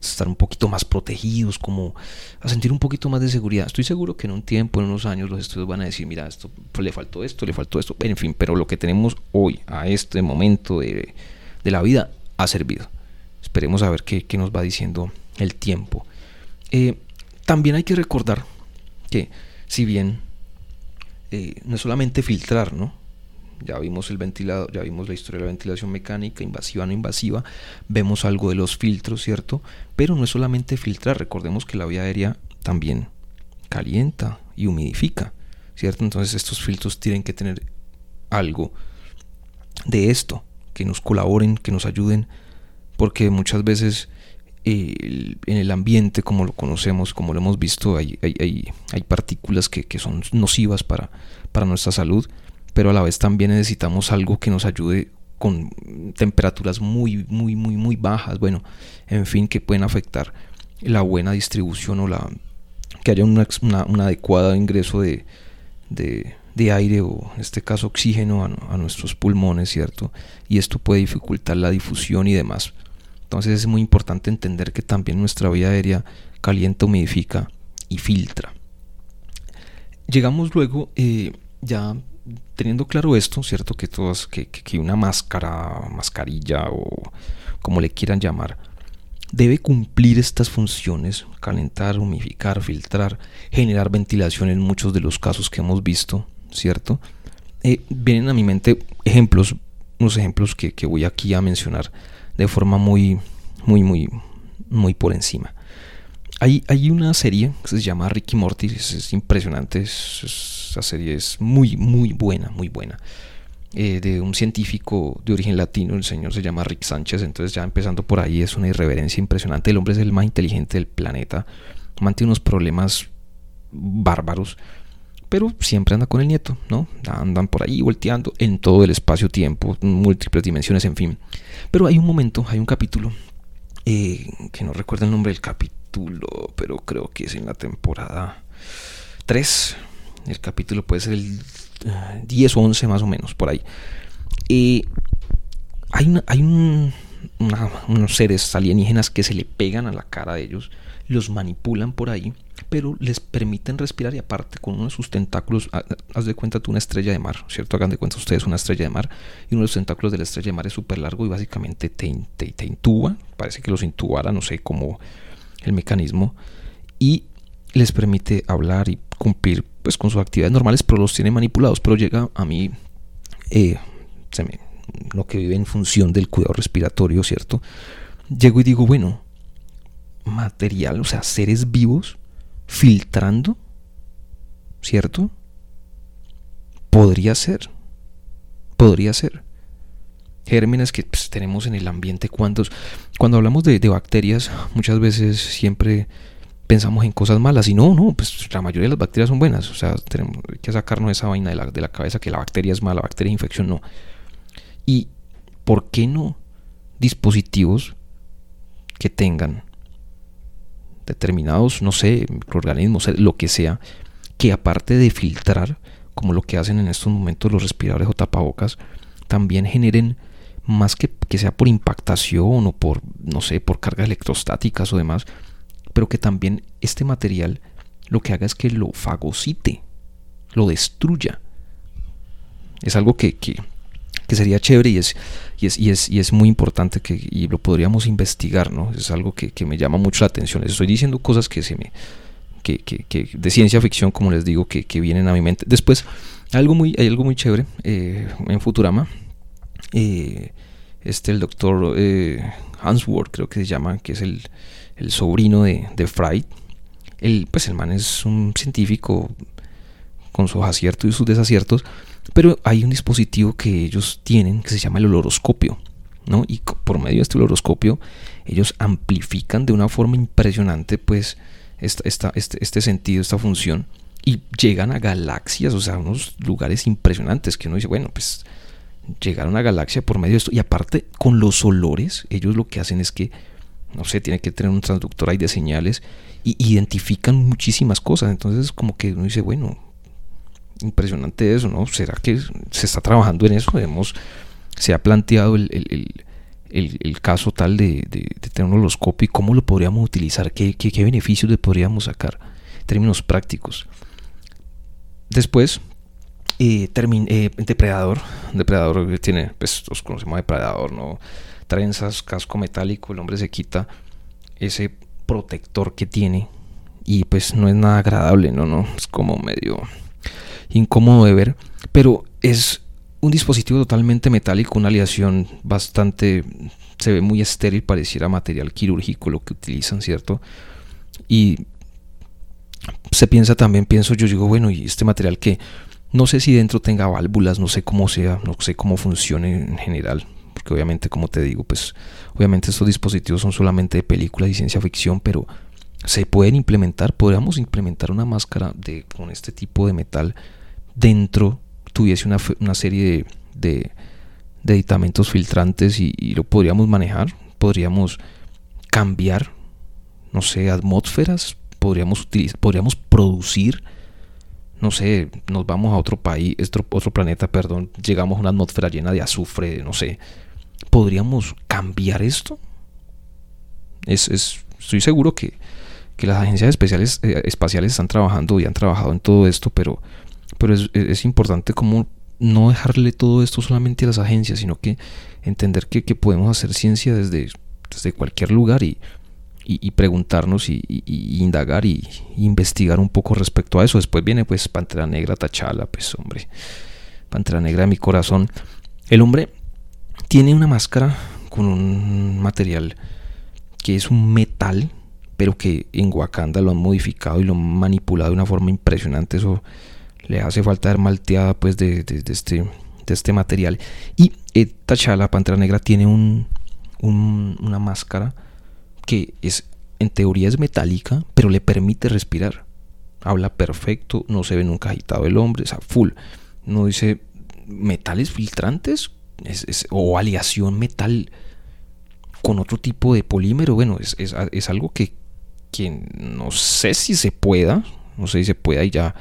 estar un poquito más protegidos, como a sentir un poquito más de seguridad. Estoy seguro que en un tiempo, en unos años, los estudios van a decir, mira, esto le faltó esto, le faltó esto, en fin, pero lo que tenemos hoy, a este momento de, la vida, ha servido. Esperemos a ver qué, nos va diciendo el tiempo. Eh, también hay que recordar que, si bien eh, no es solamente filtrar, ¿no? Ya vimos el ventilado, ya vimos la historia de la ventilación mecánica, invasiva no invasiva, vemos algo de los filtros, ¿cierto? Pero no es solamente filtrar, recordemos que la vía aérea también calienta y humidifica, ¿cierto? Entonces estos filtros tienen que tener algo de esto, que nos colaboren, que nos ayuden, porque muchas veces eh, en el ambiente, como lo conocemos, como lo hemos visto, hay, hay, hay, partículas que, que, son nocivas para, para nuestra salud pero a la vez también necesitamos algo que nos ayude con temperaturas muy, muy, muy, muy bajas, bueno, en fin, que pueden afectar la buena distribución o la que haya un adecuado ingreso de, de, aire o en este caso oxígeno a, nuestros pulmones, ¿cierto? Y esto puede dificultar la difusión y demás. Entonces es muy importante entender que también nuestra vía aérea calienta, humidifica y filtra. Llegamos luego eh, ya teniendo claro esto, ¿cierto? Que, todas, que, una máscara, mascarilla o como le quieran llamar, debe cumplir estas funciones, calentar, humidificar, filtrar, generar ventilación en muchos de los casos que hemos visto, ¿cierto? Eh, vienen a mi mente ejemplos, unos ejemplos que, que, voy aquí a mencionar de forma muy, muy, muy, muy por encima. Hay, una serie que se llama Ricky Morty, es, impresionante, esa serie es muy, muy buena, muy buena. Eh, de un científico de origen latino, el señor se llama Rick Sánchez, entonces ya empezando por ahí es una irreverencia impresionante, el hombre es el más inteligente del planeta, mantiene unos problemas bárbaros, pero siempre anda con el nieto, ¿no? Andan por ahí volteando en todo el espacio-tiempo, múltiples dimensiones, en fin. Pero hay un momento, hay un capítulo, eh, que no recuerdo el nombre del capítulo, pero creo que es en la temporada 3. El capítulo puede ser el 10 eh, o 11 más o menos, por ahí. y hay hay unos seres alienígenas que se le pegan a la cara de ellos, los manipulan por ahí, pero les permiten respirar y aparte con uno de sus tentáculos, haz de cuenta tú una estrella de mar, ¿cierto? Hagan de cuenta ustedes una estrella de mar y uno de los tentáculos de la estrella de mar es súper largo y básicamente te, te, intuba, parece que los intubara, no sé, cómo el mecanismo y les permite hablar y cumplir pues con sus actividades normales, pero los tiene manipulados. Pero llega a mí eh, lo que vive en función del cuidado respiratorio, ¿cierto? Llego y digo, bueno, material, o sea, seres vivos filtrando, ¿cierto? Podría ser, podría ser gérmenes que pues, tenemos en el ambiente. Cuando, cuando hablamos de, bacterias, muchas veces siempre pensamos en cosas malas y no, no, pues la mayoría de las bacterias son buenas. O sea, tenemos que sacarnos esa vaina de la, de la cabeza que la bacteria es mala, la bacteria es infección, no. ¿Y por qué no dispositivos que tengan determinados, no sé, microorganismos, lo que sea, que aparte de filtrar, como lo que hacen en estos momentos los respiradores o tapabocas, también generen más que que sea por impactación o por, no sé, por cargas electrostáticas o demás, pero que también este material lo que haga es que lo fagocite, lo destruya. Es algo que, que, sería chévere y es, y es, y es, y es muy importante que y lo podríamos investigar, ¿no? Es algo que, me llama mucho la atención. Estoy diciendo cosas que se me. Que, que, de ciencia ficción, como les digo, que, vienen a mi mente. Después, algo muy, hay algo muy chévere eh, en Futurama eh, este el doctor eh, Hansworth creo que se llama, que es el, sobrino de, de Freud, el, pues el man es un científico con sus aciertos y sus desaciertos, pero hay un dispositivo que ellos tienen que se llama el oloroscopio, ¿no? Y por medio de este oloroscopio ellos amplifican de una forma impresionante pues esta, este, este sentido, esta función y llegan a galaxias, o sea, unos lugares impresionantes que uno dice, bueno, pues llegar a una galaxia por medio de esto. Y aparte, con los olores, ellos lo que hacen es que, no sé, tiene que tener un transductor ahí de señales y identifican muchísimas cosas. Entonces, como que uno dice, bueno, impresionante eso, ¿no? ¿Será que se está trabajando en eso? Hemos, se ha planteado el, caso tal de, tener un holoscopio y cómo lo podríamos utilizar, qué, qué beneficios le podríamos sacar en términos prácticos. Después, eh, eh, depredador. Depredador tiene, pues los conocemos depredador, ¿no? Trenzas, casco metálico, el hombre se quita ese protector que tiene y pues no es nada agradable, ¿no? no Es como medio incómodo de ver, pero es un dispositivo totalmente metálico, una aleación bastante, se ve muy estéril, pareciera material quirúrgico lo que utilizan, ¿cierto? Y se piensa también, pienso yo, digo, bueno, ¿y este material que no sé si dentro tenga válvulas, no sé cómo sea, no sé cómo funcione en general, porque obviamente, como te digo, pues obviamente estos dispositivos son solamente de películas y ciencia ficción, pero se pueden implementar, podríamos implementar una máscara de, con este tipo de metal dentro, tuviese una, una serie de, de, aditamentos filtrantes y, lo podríamos manejar, podríamos cambiar, no sé, atmósferas, podríamos, utilizar, podríamos producir no sé, nos vamos a otro país, otro, otro planeta, perdón, llegamos a una atmósfera llena de azufre, no sé, ¿podríamos cambiar esto? Es, estoy seguro que, las agencias especiales, eh, espaciales están trabajando y han trabajado en todo esto, pero, pero es, importante como no dejarle todo esto solamente a las agencias, sino que entender que, que podemos hacer ciencia desde, desde cualquier lugar y, y, preguntarnos y, indagar y, investigar un poco respecto a eso. Después viene pues Pantera Negra, Tachala, pues hombre, Pantera Negra mi corazón. El hombre tiene una máscara con un material que es un metal, pero que en Wakanda lo han modificado y lo han manipulado de una forma impresionante. Eso le hace falta dar malteada pues de, este, este material. Y eh, T'Challa, Pantera Negra, tiene un, una máscara que es en teoría es metálica, pero le permite respirar. Habla perfecto, no se ve nunca agitado el hombre, o sea, full. No dice metales filtrantes o aleación metal con otro tipo de polímero. Bueno, es, algo que, no sé si se pueda, no sé si se pueda y ya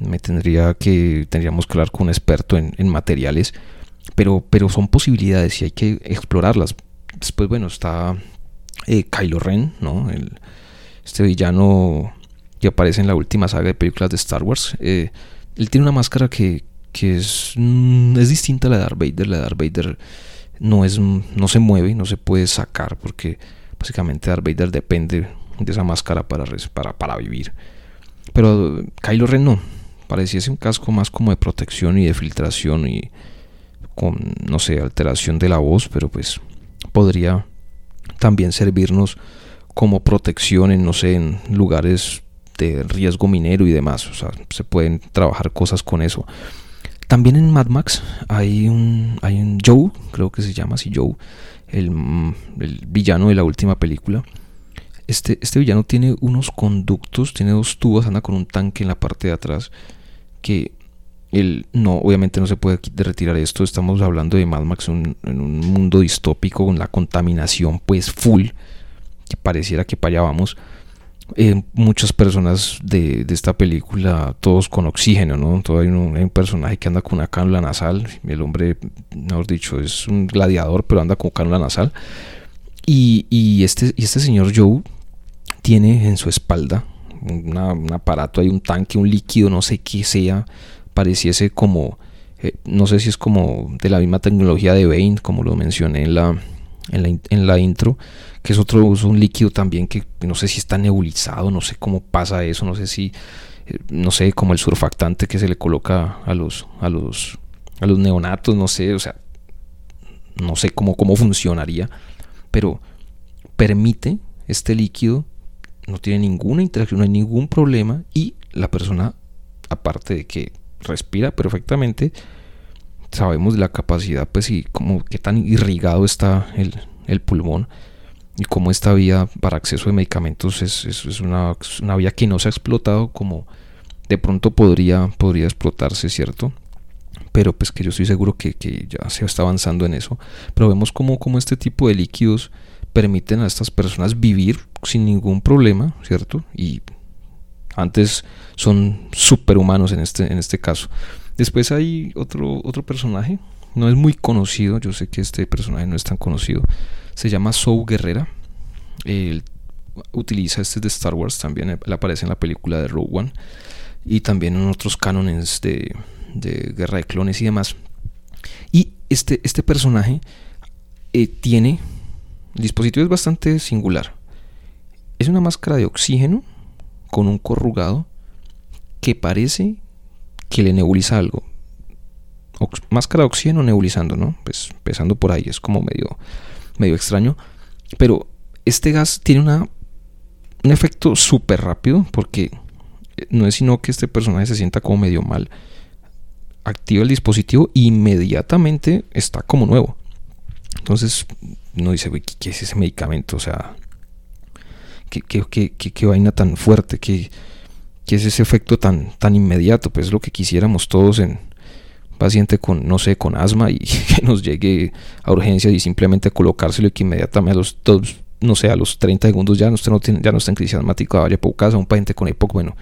me tendría que, tendríamos que hablar con un experto en, en materiales, pero, pero son posibilidades y hay que explorarlas. Después, bueno, está eh, Kylo Ren, ¿no? El, este villano que aparece en la última saga de películas de Star Wars. Eh, él tiene una máscara que, es, mm, es distinta a la de Darth Vader. La de Darth Vader no, es, no se mueve, no se puede sacar porque básicamente Darth Vader depende de esa máscara para, para, para vivir. Pero Kylo Ren no. Pareciese un casco más como de protección y de filtración y con, no sé, alteración de la voz, pero pues podría también servirnos como protección en, no sé, en lugares de riesgo minero y demás. O sea, se pueden trabajar cosas con eso. También en Mad Max hay un, hay un Joe, creo que se llama así Joe, el, el villano de la última película. Este, este, villano tiene unos conductos, tiene dos tubos, anda con un tanque en la parte de atrás que él no, obviamente no se puede retirar esto. Estamos hablando de Mad Max en un mundo distópico con la contaminación pues full, que pareciera que para allá vamos. Eh, muchas personas de, esta película, todos con oxígeno, ¿no? Todo hay, un, personaje que anda con una cánula nasal. El hombre, mejor dicho, es un gladiador, pero anda con cánula nasal. Y, y, este, y este señor Joe tiene en su espalda un aparato, hay un tanque, un líquido, no sé qué sea, pareciese como, eh, no sé si es como de la misma tecnología de Bane, como lo mencioné en la, en la, intro, que es otro uso, un líquido también que no sé si está nebulizado, no sé cómo pasa eso, no sé si, eh, no sé, como el surfactante que se le coloca a los, a los, a los neonatos, no sé, o sea, no sé cómo, cómo funcionaría, pero permite este líquido no tiene ninguna interacción, no hay ningún problema y la persona, aparte de que respira perfectamente, sabemos la capacidad, pues y como qué tan irrigado está el, el pulmón y cómo esta vía para acceso de medicamentos es, es, una, una, vía que no se ha explotado como de pronto podría, podría explotarse, ¿cierto? Pero pues que yo estoy seguro que, que ya se está avanzando en eso. Pero vemos como, como este tipo de líquidos permiten a estas personas vivir sin ningún problema, ¿cierto? Y antes son superhumanos en este, en este caso. Después hay otro, otro personaje, no es muy conocido, yo sé que este personaje no es tan conocido, se llama Sou Guerrera. Él utiliza este de Star Wars, también él aparece en la película de Rogue One y también en otros cánones de, de Guerra de Clones y demás. Y este, este personaje eh, tiene, el dispositivo es bastante singular. Es una máscara de oxígeno con un corrugado que parece que le nebuliza algo. máscara de oxígeno nebulizando, ¿no? Pues empezando por ahí, es como medio, medio extraño. Pero este gas tiene una, un efecto súper rápido porque no es sino que este personaje se sienta como medio mal. Activa el dispositivo e inmediatamente está como nuevo. Entonces, no dice, ¿qué, es ese medicamento? O sea, qué, vaina tan fuerte, qué, es ese efecto tan, tan inmediato, pues es lo que quisiéramos todos en paciente con, no sé, con asma y que nos llegue a urgencia y simplemente colocárselo y que inmediatamente a los dos, no sé, a los 30 segundos ya no, usted tiene, ya no está en crisis asmática, vaya por casa, un paciente con EPOC, bueno,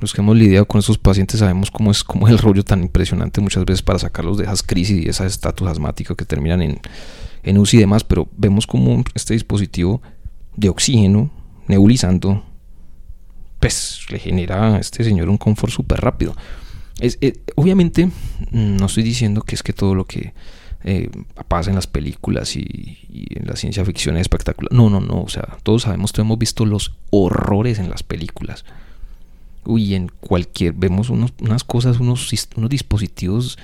los que hemos lidiado con esos pacientes sabemos cómo es, cómo es el rollo tan impresionante muchas veces para sacarlos de esas crisis y esas estatus asmáticos que terminan en, en UCI y demás, pero vemos como este dispositivo de oxígeno nebulizando, pues le genera a este señor un confort súper rápido. Es, eh, obviamente, no estoy diciendo que es que todo lo que eh, pasa en las películas y, en la ciencia ficción es espectacular. No, no, no. O sea, todos sabemos, todos hemos visto los horrores en las películas. Uy, en cualquier, vemos unas cosas, unos, unos dispositivos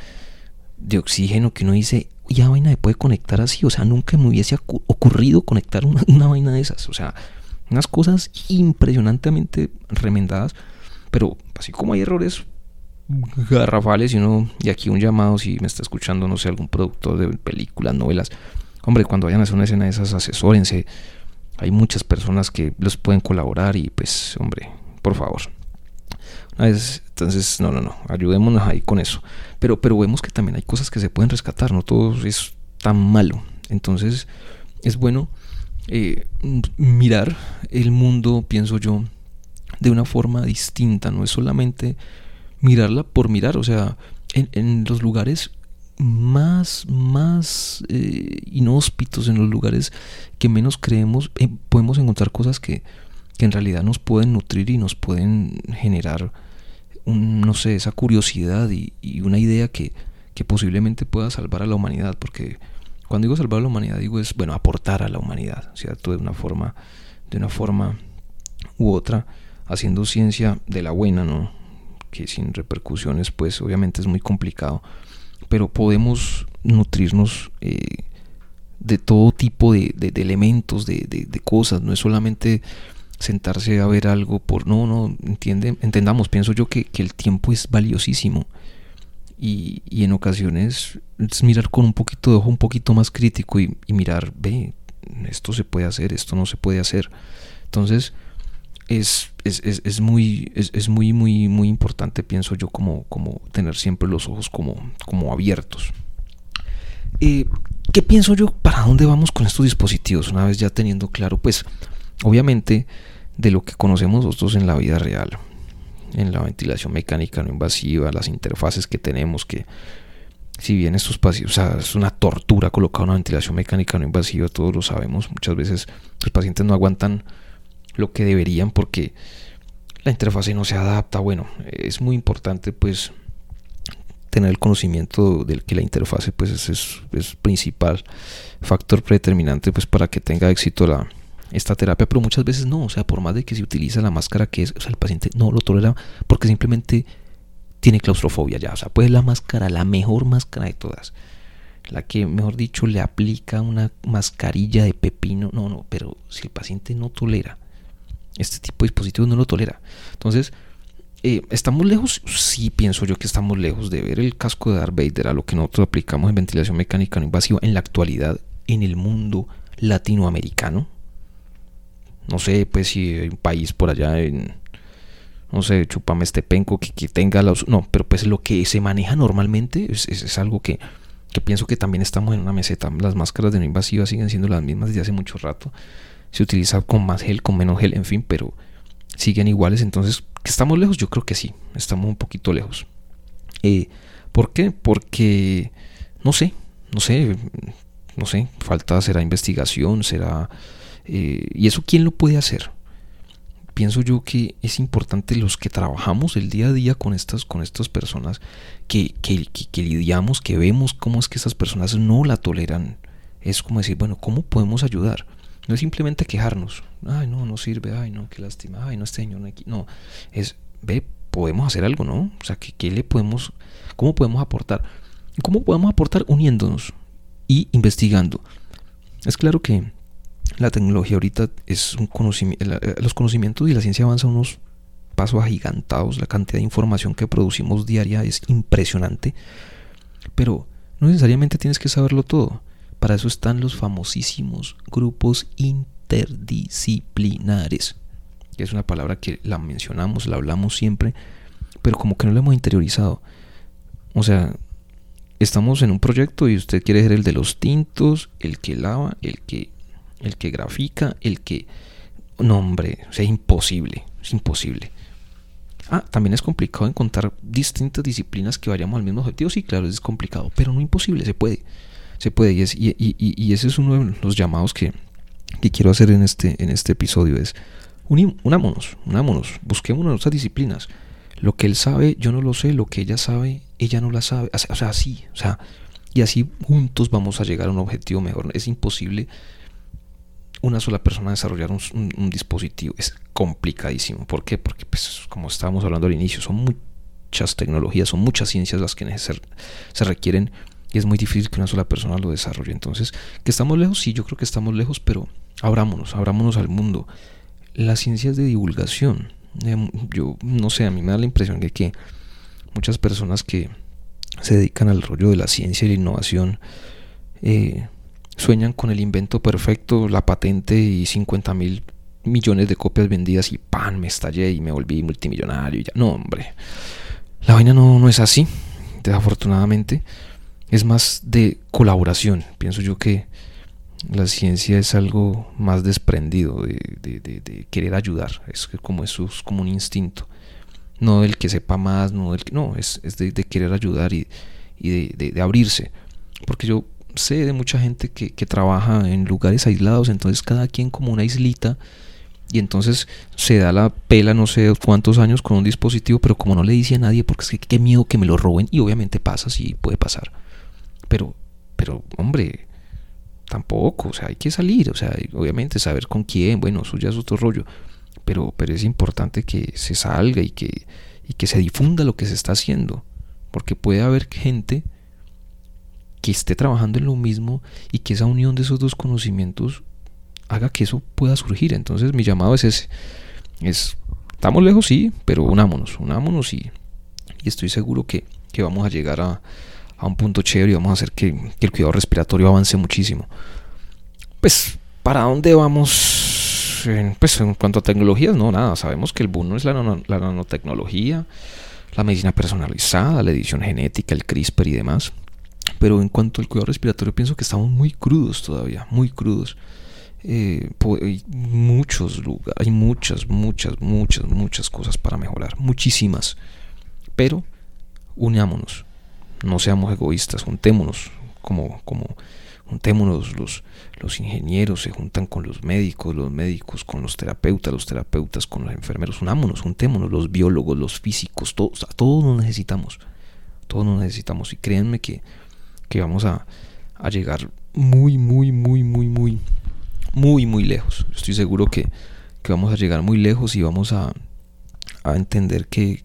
de oxígeno que uno dice, ya vaina de puede conectar así. O sea, nunca me hubiese ocurrido conectar una, una vaina de esas. O sea, unas cosas impresionantemente remendadas, pero así como hay errores garrafales y uno, y aquí un llamado si me está escuchando, no sé, algún productor de películas, novelas, hombre, cuando vayan a hacer una escena de esas, asesórense, hay muchas personas que los pueden colaborar y pues, hombre, por favor. Entonces, no, no, no, ayudémonos ahí con eso. Pero, pero vemos que también hay cosas que se pueden rescatar, no todo es tan malo. Entonces, es bueno eh, mirar el mundo, pienso yo, de una forma distinta. No es solamente mirarla por mirar, o sea, en, los lugares más, más eh, inhóspitos, en los lugares que menos creemos, eh, podemos encontrar cosas que, que, en realidad nos pueden nutrir y nos pueden generar, un, no sé, esa curiosidad y, una idea que, que posiblemente pueda salvar a la humanidad, porque cuando digo salvar a la humanidad, digo es, bueno, aportar a la humanidad, ¿cierto? De una forma, de una forma u otra, haciendo ciencia de la buena, ¿no? Que sin repercusiones, pues obviamente es muy complicado, pero podemos nutrirnos eh, de todo tipo de, de, elementos, de, de, cosas, no es solamente sentarse a ver algo por, no, no, entiende, entendamos, pienso yo que, que el tiempo es valiosísimo y, en ocasiones es mirar con un poquito de ojo un poquito más crítico y, mirar, ve, esto se puede hacer, esto no se puede hacer. Entonces, es, es, muy, es, muy, muy, muy importante, pienso yo, como, como tener siempre los ojos como, como abiertos. Eh, ¿Qué pienso yo? ¿Para dónde vamos con estos dispositivos? Una vez ya teniendo claro, pues, obviamente, de lo que conocemos nosotros en la vida real en la ventilación mecánica no invasiva, las interfaces que tenemos, que si bien estos pacientes, o sea, es una tortura colocar una ventilación mecánica no invasiva, todos lo sabemos, muchas veces los pacientes no aguantan lo que deberían porque la interfase no se adapta. Bueno, es muy importante pues tener el conocimiento del que la interfase pues es, es principal factor predeterminante pues para que tenga éxito la, esta terapia, pero muchas veces no, o sea, por más de que se utiliza la máscara que es, o sea, el paciente no lo tolera porque simplemente tiene claustrofobia ya, o sea, pues la máscara, la mejor máscara de todas, la que, mejor dicho, le aplica una mascarilla de pepino, no, no, pero si el paciente no tolera este tipo de dispositivos no lo tolera. Entonces, eh, ¿estamos lejos? Sí, pienso yo que estamos lejos de ver el casco de Darth Vader a lo que nosotros aplicamos en ventilación mecánica no invasiva en la actualidad en el mundo latinoamericano. No sé, pues si hay un país por allá en, no sé, chupame este penco que, que tenga los... No, pero pues lo que se maneja normalmente es, es, algo que, que, pienso que también estamos en una meseta. Las máscaras de no invasiva siguen siendo las mismas desde hace mucho rato. Se utiliza con más gel, con menos gel, en fin, pero siguen iguales. Entonces, ¿que estamos lejos? Yo creo que sí, estamos un poquito lejos. Eh, ¿Por qué? Porque, no sé, no sé, no sé, falta, será investigación, será... Eh, ¿Y eso quién lo puede hacer? Pienso yo que es importante los que trabajamos el día a día con estas, con estas personas, que, que, que, lidiamos, que vemos cómo es que esas personas no la toleran. Es como decir, bueno, ¿cómo podemos ayudar? No es simplemente quejarnos, ay, no, no sirve, ay, no, qué lástima, ay, no, este señor no aquí. No, es, ve, podemos hacer algo, ¿no? O sea, ¿qué, le podemos, cómo podemos aportar? ¿Cómo podemos aportar uniéndonos y investigando? Es claro que la tecnología ahorita es un conocimiento, eh, los conocimientos y la ciencia avanza unos pasos agigantados, la cantidad de información que producimos diaria es impresionante, pero no necesariamente tienes que saberlo todo. Para eso están los famosísimos grupos interdisciplinares, que es una palabra que la mencionamos, la hablamos siempre, pero como que no la hemos interiorizado. O sea, estamos en un proyecto y usted quiere ser el de los tintos, el que lava, el que el que grafica, el que... No, hombre, o sea, es imposible, es imposible. Ah, también es complicado encontrar distintas disciplinas que vayamos al mismo objetivo. Sí, claro, es complicado, pero no imposible, se puede. Se puede, y, es, y, y, y ese es uno de los llamados que, que, quiero hacer en este, en este episodio. Es unámonos, unámonos, busquemos otras disciplinas. Lo que él sabe, yo no lo sé, lo que ella sabe, ella no la sabe. O sea, así, o sea, y así juntos vamos a llegar a un objetivo mejor. Es imposible una sola persona desarrollar un, dispositivo. Es complicadísimo. ¿Por qué? Porque, pues, como estábamos hablando al inicio, son muchas tecnologías, son muchas ciencias las que se requieren y es muy difícil que una sola persona lo desarrolle. Entonces, ¿que estamos lejos? Sí, yo creo que estamos lejos, pero abrámonos, abrámonos al mundo. Las ciencias de divulgación, em, yo no sé, a mí me da la impresión de que muchas personas que se dedican al rollo de la ciencia y la innovación, eh, Sueñan con el invento perfecto, la patente y 50 mil millones de copias vendidas y pan, me estallé y me volví multimillonario. Y ya. No, hombre. La vaina no, no es así, desafortunadamente. Es más de colaboración. Pienso yo que la ciencia es algo más desprendido de, de, querer ayudar. Es como eso es como un instinto. No del que sepa más, no del que. No, es, es de, querer ayudar y, y de abrirse. Porque yo sé de mucha gente que, trabaja en lugares aislados, entonces cada quien como una islita y entonces se da la pela no sé cuántos años con un dispositivo, pero como no le dice a nadie, porque es que qué miedo que me lo roben y obviamente pasa, sí puede pasar. Pero, pero hombre, tampoco, o sea, hay que salir, o sea, obviamente saber con quién, bueno, eso ya es otro rollo, pero, pero es importante que se salga y que, y que se difunda lo que se está haciendo, porque puede haber gente que esté trabajando en lo mismo y que esa unión de esos dos conocimientos haga que eso pueda surgir. Entonces mi llamado es ese. Es, estamos lejos, sí, pero unámonos, unámonos y, y estoy seguro que, que, vamos a llegar a, a, un punto chévere y vamos a hacer que, que, el cuidado respiratorio avance muchísimo. Pues, ¿para dónde vamos? Pues en cuanto a tecnologías, no, nada. Sabemos que el boom es la, la nanotecnología, la medicina personalizada, la edición genética, el CRISPR y demás. Pero en cuanto al cuidado respiratorio, pienso que estamos muy crudos todavía, muy crudos. Eh, hay muchos lugares, hay muchas, muchas, muchas, muchas cosas para mejorar, muchísimas. Pero unámonos, no seamos egoístas, juntémonos como, como juntémonos los, los ingenieros se juntan con los médicos, los médicos con los terapeutas, los terapeutas con los enfermeros, unámonos, juntémonos, los biólogos, los físicos, todos, todos nos necesitamos, todos nos necesitamos y créanme que que vamos a, llegar muy, muy, muy, muy, muy, muy, muy lejos. Estoy seguro que, vamos a llegar muy lejos y vamos a, entender que,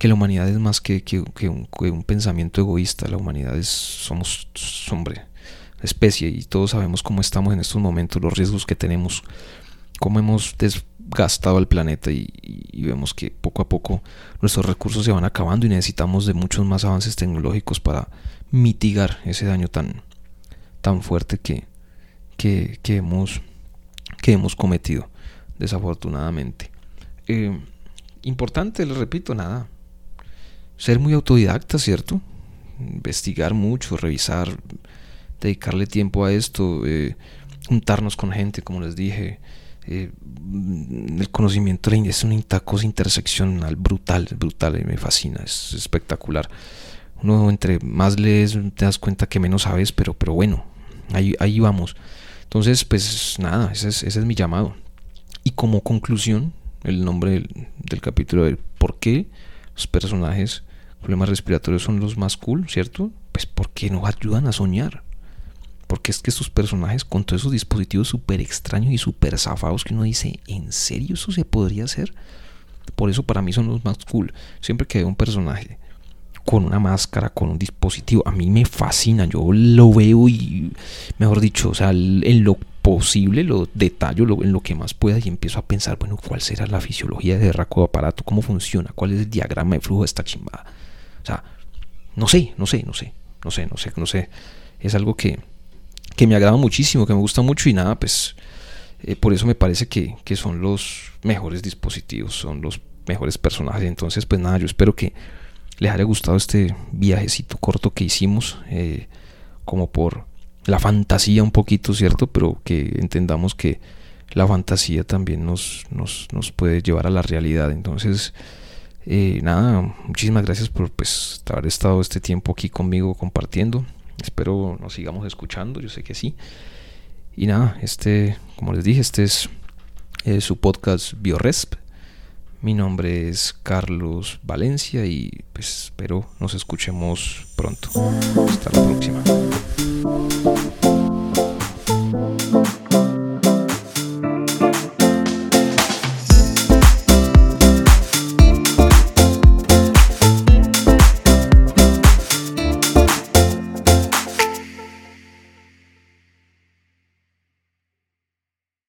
la humanidad es más que, un, pensamiento egoísta. La humanidad es, somos, hombre, especie y todos sabemos cómo estamos en estos momentos, los riesgos que tenemos, cómo hemos gastado al planeta y, vemos que poco a poco nuestros recursos se van acabando y necesitamos de muchos más avances tecnológicos para mitigar ese daño tan, tan fuerte que, que, hemos, que hemos cometido, desafortunadamente. Eh, importante, les repito, nada. Ser muy autodidacta, ¿cierto? Investigar mucho, revisar, dedicarle tiempo a esto, eh, juntarnos con gente, como les dije. Eh, el conocimiento es una cosa interseccional brutal, brutal, me fascina, es espectacular. Uno entre más lees te das cuenta que menos sabes, pero, pero bueno, ahí, ahí vamos. Entonces, pues nada, ese es, ese es mi llamado. Y como conclusión, el nombre del, capítulo de por qué los personajes problemas respiratorios son los más cool, ¿cierto? Pues porque nos ayudan a soñar. Porque es que estos personajes con todos esos dispositivos súper extraños y súper zafados que uno dice, ¿en serio eso se podría hacer? Por eso para mí son los más cool. Siempre que veo un personaje con una máscara, con un dispositivo, a mí me fascina. Yo lo veo y, mejor dicho, o sea, en lo posible, lo detallo en lo que más pueda y empiezo a pensar, bueno, ¿cuál será la fisiología de raco aparato? ¿Cómo funciona? ¿Cuál es el diagrama de flujo de esta chimbada? O sea, no sé, no sé, no sé, no sé, no sé, no sé. Es algo que, que me agrada muchísimo, que me gusta mucho y nada, pues eh, por eso me parece que, que son los mejores dispositivos, son los mejores personajes. Entonces, pues nada, yo espero que les haya gustado este viajecito corto que hicimos, eh, como por la fantasía un poquito, ¿cierto? Pero que entendamos que la fantasía también nos, nos, puede llevar a la realidad. Entonces, eh, nada, muchísimas gracias por pues, haber estado este tiempo aquí conmigo compartiendo. Espero nos sigamos escuchando, yo sé que sí. Y nada, este, como les dije, este es eh, su podcast BioResp. Mi nombre es Carlos Valencia y pues espero nos escuchemos pronto. Hasta la próxima.